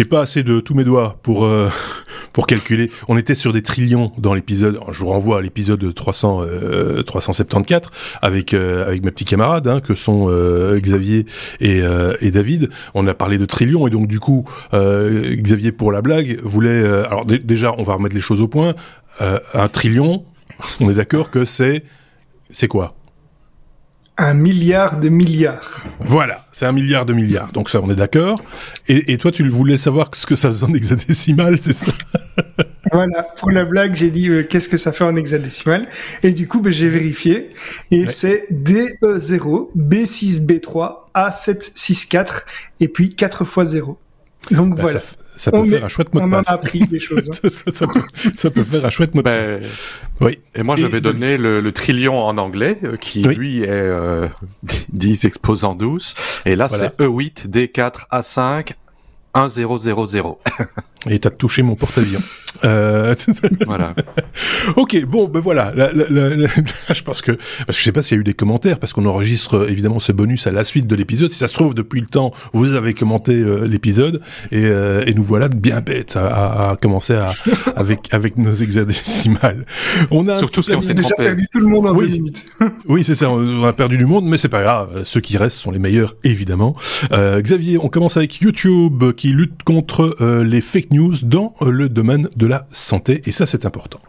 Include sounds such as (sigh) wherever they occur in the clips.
j'ai pas assez de tous mes doigts pour euh, (laughs) pour calculer. On était sur des trillions dans l'épisode. Je vous renvoie à l'épisode 300 374 avec avec mes petits camarades hein, que sont Xavier et, et David. On a parlé de trillions et donc du coup Xavier pour la blague voulait. alors déjà, on va remettre les choses au point. un trillion, (laughs) on est d'accord que c'est c'est quoi? Un milliard de milliards. Voilà, c'est un milliard de milliards. Donc ça, on est d'accord. Et, toi, tu voulais savoir ce que ça faisait en hexadécimal, c'est ça? Voilà, pour la blague, j'ai dit euh, qu'est-ce que ça fait en hexadécimal. Et du coup, ben, j'ai vérifié. Et c'est DE0, B6B3, A764, et puis 4 fois 0. Donc bah, voilà. Ça, peut faire un chouette mot de passe. On a appris des choses. Hein. ça, peut, faire un chouette mot de ben, passe. Oui. Et moi, je vais donner le, trillion en anglais, euh, qui lui est euh, 10 exposant 12. Et là, c'est E8, D4, A5, 1 0 0 0. Et t'as touché mon porte-avions. (laughs) Euh... (laughs) voilà. ok, bon, ben voilà. (laughs) je pense que, parce que je sais pas s'il y a eu des commentaires, parce qu'on enregistre euh, évidemment ce bonus à la suite de l'épisode. Si ça se trouve, depuis le temps, vous avez commenté euh, l'épisode et, euh, et, nous voilà bien bêtes à, à, commencer à, (laughs) avec avec nos hexadécimales. On a surtout si on s'est trompé. perdu tout le monde en oui. minutes. oui, c'est ça. On a perdu du monde, mais c'est pas grave. Ceux qui restent sont les meilleurs, évidemment. Xavier, on commence avec YouTube qui lutte contre les fake news dans le domaine de la santé, et ça c'est important.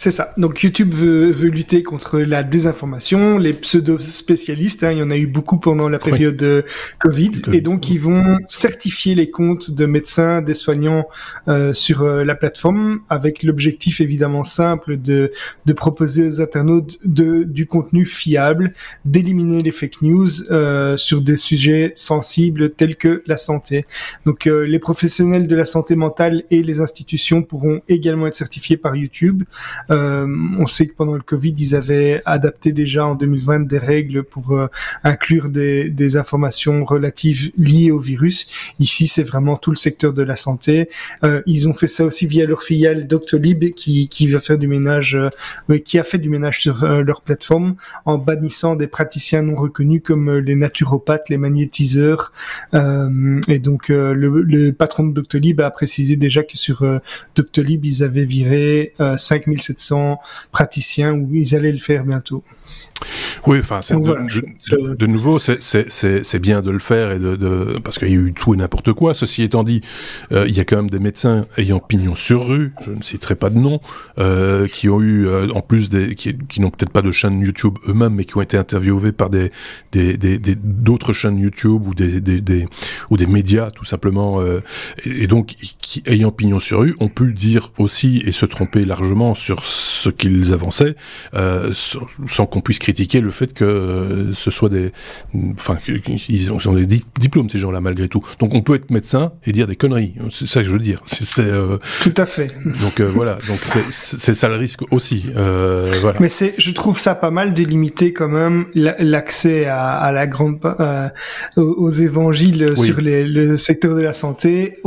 C'est ça. Donc YouTube veut, veut, lutter contre la désinformation, les pseudo-spécialistes, hein, il y en a eu beaucoup pendant la période de COVID, et donc ils vont certifier les comptes de médecins, des soignants euh, sur euh, la plateforme, avec l'objectif évidemment simple de, de proposer aux internautes de, du contenu fiable, d'éliminer les fake news euh, sur des sujets sensibles tels que la santé. Donc euh, les professionnels de la santé mentale et les institutions pourront également être certifiés par YouTube. Euh, on sait que pendant le Covid, ils avaient adapté déjà en 2020 des règles pour euh, inclure des, des, informations relatives liées au virus. Ici, c'est vraiment tout le secteur de la santé. Euh, ils ont fait ça aussi via leur filiale Doctolib, qui, qui va faire du ménage, qui a fait du ménage sur leur plateforme en bannissant des praticiens non reconnus comme les naturopathes, les magnétiseurs. et donc, le, le, patron de Doctolib a précisé déjà que sur Doctolib, ils avaient viré 5700 praticiens où ils allaient le faire bientôt. Oui, enfin, de, de, nouveau, c'est bien de le faire et de, de parce qu'il y a eu tout et n'importe quoi. Ceci étant dit, euh, il y a quand même des médecins ayant pignon sur rue, je ne citerai pas de nom, euh, qui ont eu euh, en plus des qui, qui n'ont peut-être pas de chaîne YouTube eux-mêmes, mais qui ont été interviewés par des d'autres des, chaînes YouTube ou des, des, ou des médias tout simplement, euh, et, donc qui ayant pignon sur rue, ont pu dire aussi et se tromper largement sur ce qu'ils avançaient, sans, sans qu'on puisse critiquer le fait que euh, ce soit des, enfin, ils ont, des diplômes ces gens-là malgré tout. Donc on peut être médecin et dire des conneries. C'est ça que je veux dire. C'est euh, tout à fait. Donc euh, voilà. Donc c'est ça le risque aussi. voilà. Mais c'est, je trouve ça pas mal de limiter quand même l'accès à, à, la grande, aux évangiles sur les, le secteur de la santé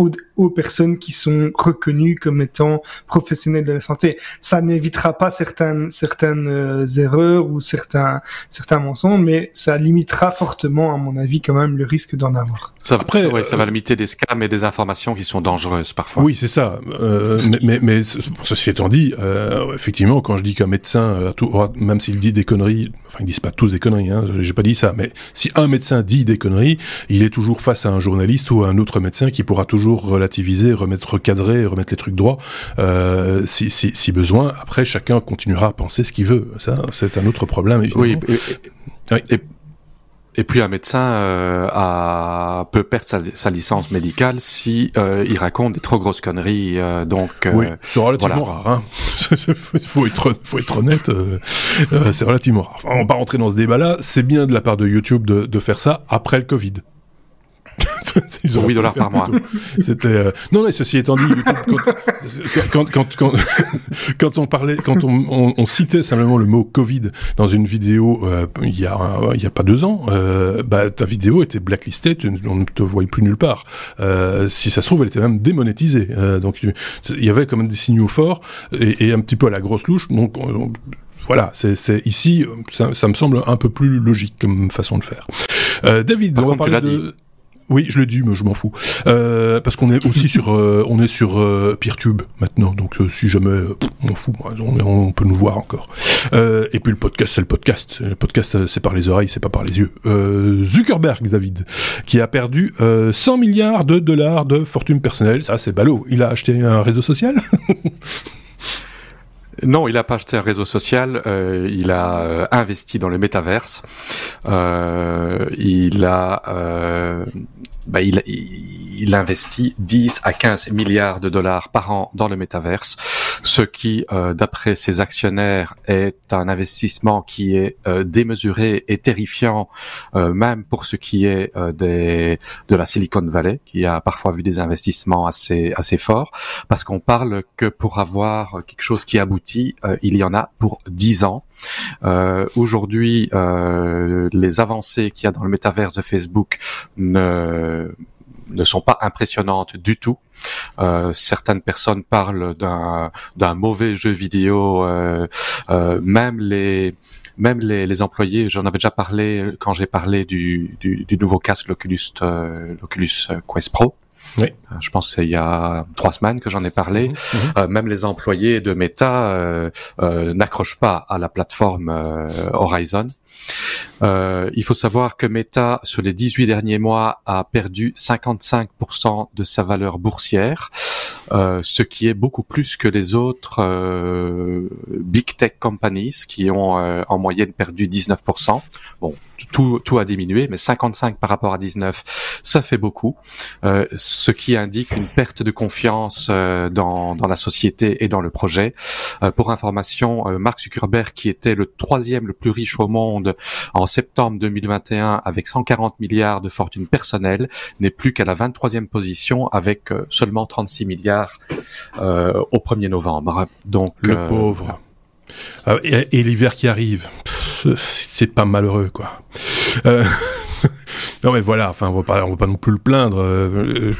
aux personnes qui sont reconnues comme étant professionnels de la santé. Ça n'évitera pas certaines certaines erreurs ou certains, certains mensonges, mais ça limitera fortement, à mon avis, quand même, le risque d'en avoir. Ça, Après, ouais, ça va limiter des scams et des informations qui sont dangereuses parfois. Oui, c'est ça. Euh, mais, mais, ceci étant dit, euh, effectivement, quand je dis qu'un médecin, euh, même s'il dit des conneries, enfin, ils disent pas tous des conneries, hein, j'ai pas dit ça, mais si un médecin dit des conneries, il est toujours face à un journaliste ou à un autre médecin qui pourra toujours relativiser, remettre, recadrer, remettre les trucs droits, euh, si, si, si besoin. Après, chacun continuera à penser ce qu'il veut. Ça, c'est un autre problème, évidemment. Oui, et, et, puis un médecin euh, a, peut perdre sa, licence médicale si euh, il raconte des trop grosses conneries. Euh, donc, oui, c'est relativement rare. Hein. (laughs) faut, être, faut être honnête, c'est relativement rare. on va pas rentrer dans ce débat-là. C'est bien de la part de YouTube de, de faire ça après le Covid. (laughs) Ils ont 8 dollars par mois. C'était euh, non mais ceci étant dit, (laughs) quand quand, quand, (laughs) quand, on parlait, quand on, on, citait simplement le mot Covid dans une vidéo euh, il y a il y a pas deux ans, euh, bah ta vidéo était blacklistée, on ne te voyait plus nulle part. si ça se trouve, elle était même démonétisée. donc il y avait quand même des signaux forts et, et un petit peu à la grosse louche. Donc voilà, c'est ici, ça, ça, me semble un peu plus logique comme façon de faire. David, Par on contre, de... Oui, je l'ai dit, mais je m'en fous. Euh, parce qu'on est aussi sur, euh, on est sur euh, PeerTube maintenant, donc si jamais, on m'en fout, on, peut nous voir encore. et puis le podcast, c'est le podcast. Le podcast, c'est par les oreilles, c'est pas par les yeux. Zuckerberg, David, qui a perdu 100 milliards de dollars de fortune personnelle. Ça, c'est ballot. Il a acheté un réseau social? (laughs) Non, il n'a pas acheté un réseau social, euh, il a euh, investi dans le métaverse. Euh, il a, bah, il, il, investit 10 à 15 milliards de dollars par an dans le métaverse, ce qui, euh, d'après ses actionnaires, est un investissement qui est euh, démesuré et terrifiant, euh, même pour ce qui est des, de la Silicon Valley, qui a parfois vu des investissements assez, assez forts, parce qu'on parle que pour avoir quelque chose qui aboutit, il y en a pour 10 ans. Aujourd'hui, les avancées qu'il y a dans le métaverse de Facebook ne ne sont pas impressionnantes du tout. Euh, certaines personnes parlent d'un d'un mauvais jeu vidéo, euh, euh, même les même les, les employés, j'en avais déjà parlé quand j'ai parlé du, du, du, nouveau casque l'Oculus l'Oculus Quest Pro. Oui. Je pense que c'est il y a trois semaines que j'en ai parlé. Mhm, mhm. Euh, même les employés de Meta euh, euh, n'accrochent pas à la plateforme Horizon. Il faut savoir que Meta, sur les 18 derniers mois, a perdu 55% de sa valeur boursière, ce qui est beaucoup plus que les autres big tech companies qui ont en moyenne perdu 19%. Bon, tout, tout a diminué, mais 55 par rapport à 19, ça fait beaucoup, euh, ce qui indique une perte de confiance euh, dans, dans la société et dans le projet. Euh, pour information, euh, Mark Zuckerberg, qui était le troisième le plus riche au monde en septembre 2021 avec 140 milliards de fortune personnelle, n'est plus qu'à la 23e position avec seulement 36 milliards au 1er novembre. Donc le pauvre. et l'hiver qui arrive c'est pas malheureux, quoi. Euh, (laughs) non mais voilà, enfin on va pas, on va pas non plus le plaindre. Euh,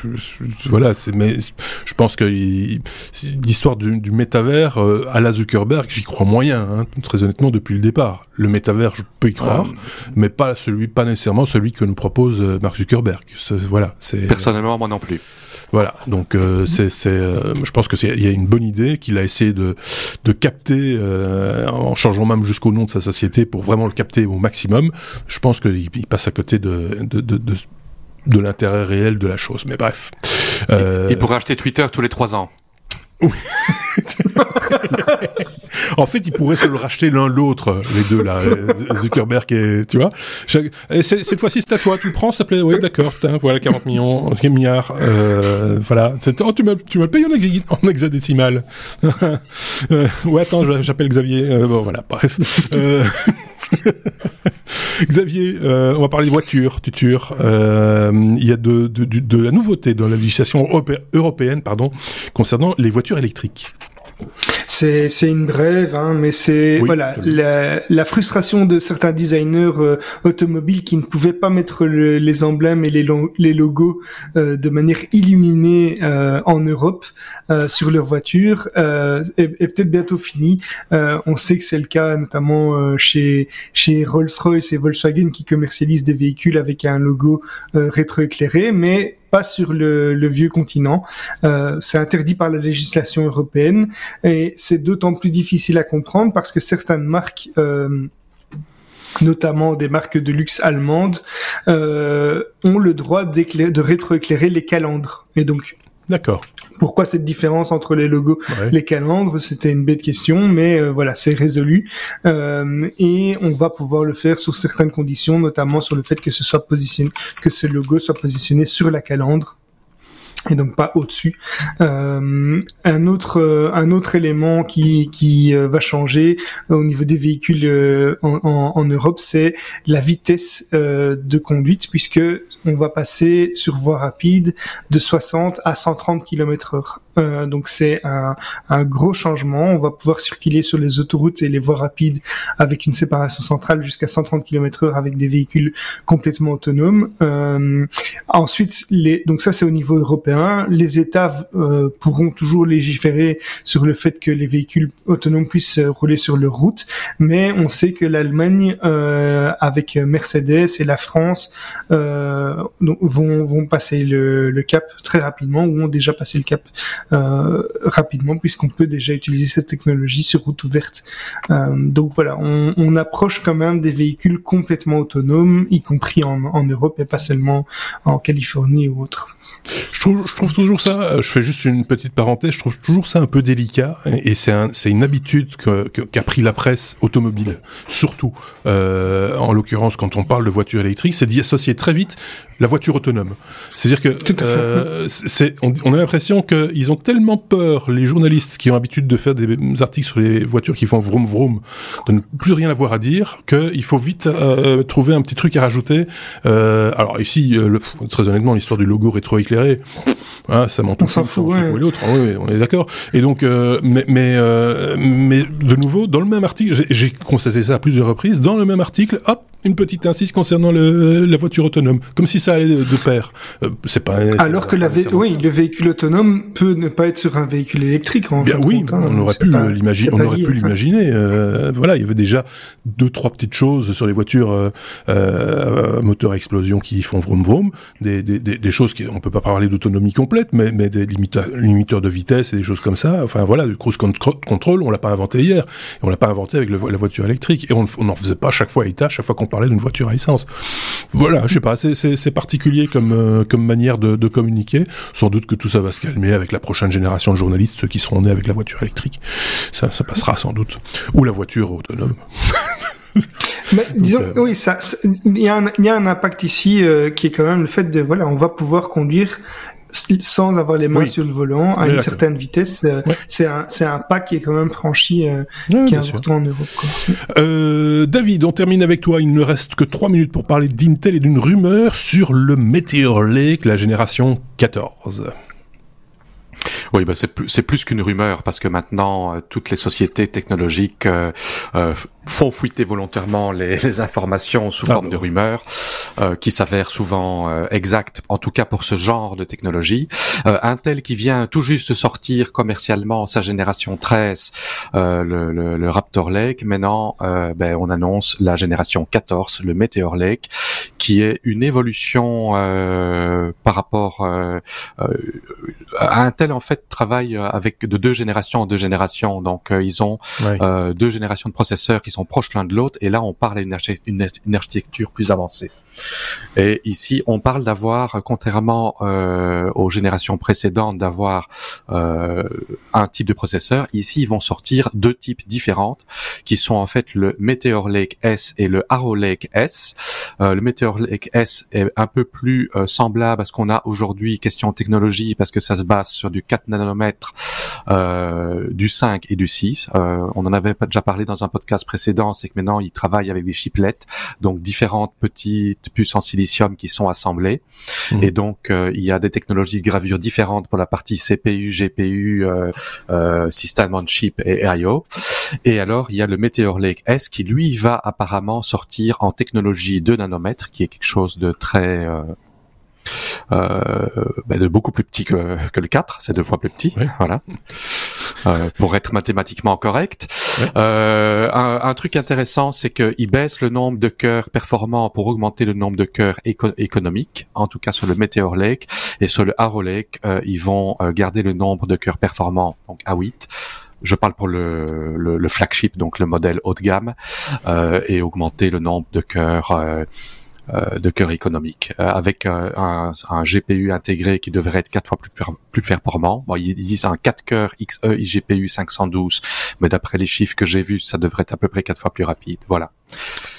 voilà, c'est mais je pense que l'histoire du, du, métavers euh, à la Zuckerberg, j'y crois moyen, hein, très honnêtement depuis le départ. Le métavers, je peux y croire, mais pas celui, pas nécessairement celui que nous propose Mark Zuckerberg. Voilà, c'est personnellement moi non plus. Voilà, donc euh, c'est, euh, je pense que c'est, il y a une bonne idée qu'il a essayé de, de capter euh, en changeant même jusqu'au nom de sa société pour vraiment le capter au maximum. Je pense qu'il il passe à côté de, de, de, de, de l'intérêt réel de la chose. Mais bref. Il pourrait acheter Twitter tous les trois ans. (laughs) (laughs) en fait, ils pourraient se le racheter l'un l'autre, les deux là, Zuckerberg et tu vois. Et cette fois-ci, c'est à toi. Tu le prends, ça plaît. Oui, d'accord. Voilà, 40 millions, milliards. Euh, voilà. Oh, tu me, tu me payes en, en hexadécimal. (laughs) euh, ouais, attends, j'appelle Xavier. Euh, bon, voilà. Bref. Euh, (laughs) Xavier, euh, on va parler de voitures, tuture. Euh, il y a de, de, de, la nouveauté dans la législation européenne pardon, concernant les voitures électriques. C'est une brève, hein, mais c'est voilà la, la, frustration de certains designers euh, automobiles qui ne pouvaient pas mettre les emblèmes et les, les logos euh, de manière illuminée euh, en Europe sur leurs voitures est, est peut-être bientôt fini. on sait que c'est le cas notamment chez chez Rolls-Royce et Volkswagen qui commercialisent des véhicules avec un logo rétroéclairé, mais pas sur le, vieux continent. Euh, c'est interdit par la législation européenne et c'est d'autant plus difficile à comprendre parce que certaines marques euh, notamment des marques de luxe allemandes, euh, ont le droit de rétroéclairer les calandres. Et donc, D'accord. Pourquoi cette différence entre les logos, les calendres C'était une bête question, mais euh, voilà, c'est résolu euh, et on va pouvoir le faire sous certaines conditions, notamment sur le fait que ce soit positionné, que ce logo soit positionné sur la calandre et donc pas au-dessus. Euh, un autre euh, un autre élément qui qui euh, va changer au niveau des véhicules en, en, en, Europe, c'est la vitesse de conduite puisque on va passer sur voie rapide de 60 à 130 km/h. Euh, donc c'est un, gros changement. On va pouvoir circuler sur les autoroutes et les voies rapides avec une séparation centrale jusqu'à 130 km/h avec des véhicules complètement autonomes. Euh, ensuite, donc ça c'est au niveau européen. Les États euh, pourront toujours légiférer sur le fait que les véhicules autonomes puissent rouler sur leur route, mais on sait que l'Allemagne avec Mercedes et la France vont, vont passer le, cap très rapidement ou ont déjà passé le cap euh, rapidement puisqu'on peut déjà utiliser cette technologie sur route ouverte. Euh, donc voilà, on, approche quand même des véhicules complètement autonomes, y compris en, Europe et pas seulement en Californie ou autre. Je trouve, je trouve toujours ça, je fais juste une petite parenthèse, je trouve toujours ça un peu délicat et c'est un, une habitude qu'a pris la presse automobile, surtout euh, en l'occurrence quand on parle de voitures électriques, c'est d'y associer très vite la voiture autonome. C'est-à-dire que euh, c'est, on, on, a l'impression qu'ils ont tellement peur, les journalistes qui ont l'habitude de faire des articles sur les voitures qui font vroom vroom, de ne plus rien avoir à dire, qu'il faut vite euh, trouver un petit truc à rajouter. Euh, alors ici, le, très honnêtement, l'histoire du logo rétroéclairé, hein, ça m'en fout, ouais. l'autre. Ah oui, on est d'accord. Et donc, euh, mais mais, euh, mais de nouveau, dans le même article, j'ai constaté ça à plusieurs reprises. Dans le même article, hop, une petite insiste concernant le, la voiture autonome, comme si ça allait de, pair. Euh, c'est pas. Alors que la oui, le véhicule autonome peut ne pas être sur un véhicule électrique. En Bien oui, hein. on aurait pu l'imaginer. On aurait pu l'imaginer. Euh, voilà, il y avait déjà deux trois petites choses sur les voitures euh, euh moteur à explosion qui font vroom vroom, des, des, des, des choses qui on peut pas parler d'autonomie complète, mais, mais des limiteurs, limiteurs de vitesse et des choses comme ça. Enfin voilà, le cruise control, on l'a pas inventé hier, on l'a pas inventé avec le, la voiture électrique, et on n'en faisait pas chaque fois état, chaque fois qu'on parlait d'une voiture à essence. Voilà, je sais pas, c'est particulier comme, euh, comme manière de, de, communiquer. Sans doute que tout ça va se calmer avec la prochaine génération de journalistes, ceux qui seront nés avec la voiture électrique. Ça, ça passera sans doute. Ou la voiture autonome. (laughs) Mais disons, euh, oui, ça, il y, a un, y a un impact ici euh, qui est quand même le fait de, voilà, on va pouvoir conduire sans avoir les mains sur le volant à une certaine vitesse. Euh, c'est un pas qui est quand même franchi euh, qui est important en Europe. Euh, David, on termine avec toi. Il ne reste que trois minutes pour parler d'Intel et d'une rumeur sur le Meteor Lake, la génération 14. Oui, bah c'est plus, c'est plus qu'une rumeur parce que maintenant euh, toutes les sociétés technologiques euh, euh, font fuiter volontairement les, les informations sous ah forme de rumeurs qui s'avèrent souvent exactes, en tout cas pour ce genre de technologie. Intel qui vient tout juste de sortir commercialement sa génération 13, le, le, le, Raptor Lake. Maintenant, ben, on annonce la génération 14, le Meteor Lake, qui est une évolution par rapport à Intel en fait travaille euh, avec de deux générations en deux générations. Donc euh, ils ont euh, deux générations de processeurs qui sont proches l'un de l'autre. Et là, on parle d'une une, architecture plus avancée. Et ici, on parle d'avoir, contrairement aux générations précédentes, d'avoir un type de processeur. Ici, ils vont sortir deux types différents, qui sont en fait le Meteor Lake S et le Arrow Lake S. le Meteor Lake S est un peu plus semblable à ce qu'on a aujourd'hui, question technologie, parce que ça se base sur du 4 nanomètres, euh, du 5 et du 6. Euh, on en avait déjà parlé dans un podcast précédent, c'est que maintenant ils travaillent avec des chiplettes, donc différentes petites puces en silicium qui sont assemblées. Mmh. Et donc euh, il y a des technologies de gravure différentes pour la partie CPU, GPU, System on Chip et I/O. Et alors il y a le Meteor Lake S qui lui va apparemment sortir en technologie 2 nanomètres, qui est quelque chose de très euh, ben de beaucoup plus petit que, que le 4, c'est deux fois plus petit, voilà. Euh, pour être mathématiquement correct. Euh, un, un, truc intéressant, c'est qu'ils baissent le nombre de cœurs performants pour augmenter le nombre de cœurs économiques, en tout cas sur le Meteor Lake, et sur le Arrow Lake, euh, ils vont euh, garder le nombre de cœurs performants, donc à 8 je parle pour le, le, le, flagship, donc le modèle haut de gamme, euh, et augmenter le nombre de cœurs euh, euh, de cœur économique, euh, avec un, un, GPU intégré qui devrait être quatre fois plus, plus performant. Bon, ils, disent un 4 cœurs XE iGPU 512, mais d'après les chiffres que j'ai vus, ça devrait être à peu près quatre fois plus rapide. Voilà.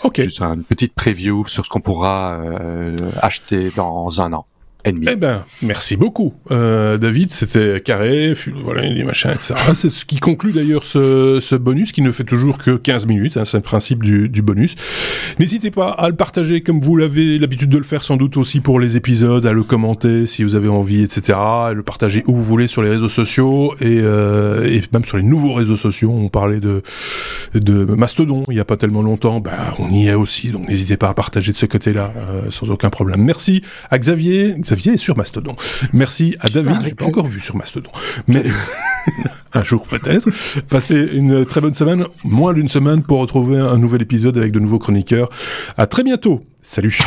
Ok. Juste une petite preview sur ce qu'on pourra euh, acheter dans un an. Eh ben, merci beaucoup, euh, David. C'était carré, voilà, des machins, etc. Ah, c'est ce qui conclut d'ailleurs ce, ce, bonus, qui ne fait toujours que 15 minutes. Hein, c'est le principe du, du bonus. N'hésitez pas à le partager comme vous l'avez l'habitude de le faire, sans doute aussi pour les épisodes, à le commenter si vous avez envie, etc. À le partager où vous voulez sur les réseaux sociaux et, euh, et même sur les nouveaux réseaux sociaux. On parlait de, de Mastodon il n'y a pas tellement longtemps. Ben, on y est aussi, donc n'hésitez pas à partager de ce côté-là, euh, sans aucun problème. Merci à Xavier. Xavier est sur Mastodon. Merci à David, ah, j'ai pas encore vu sur Mastodon, mais (laughs) un jour peut-être. Passez une très bonne semaine, moins d'une semaine pour retrouver un nouvel épisode avec de nouveaux chroniqueurs. À très bientôt. Salut.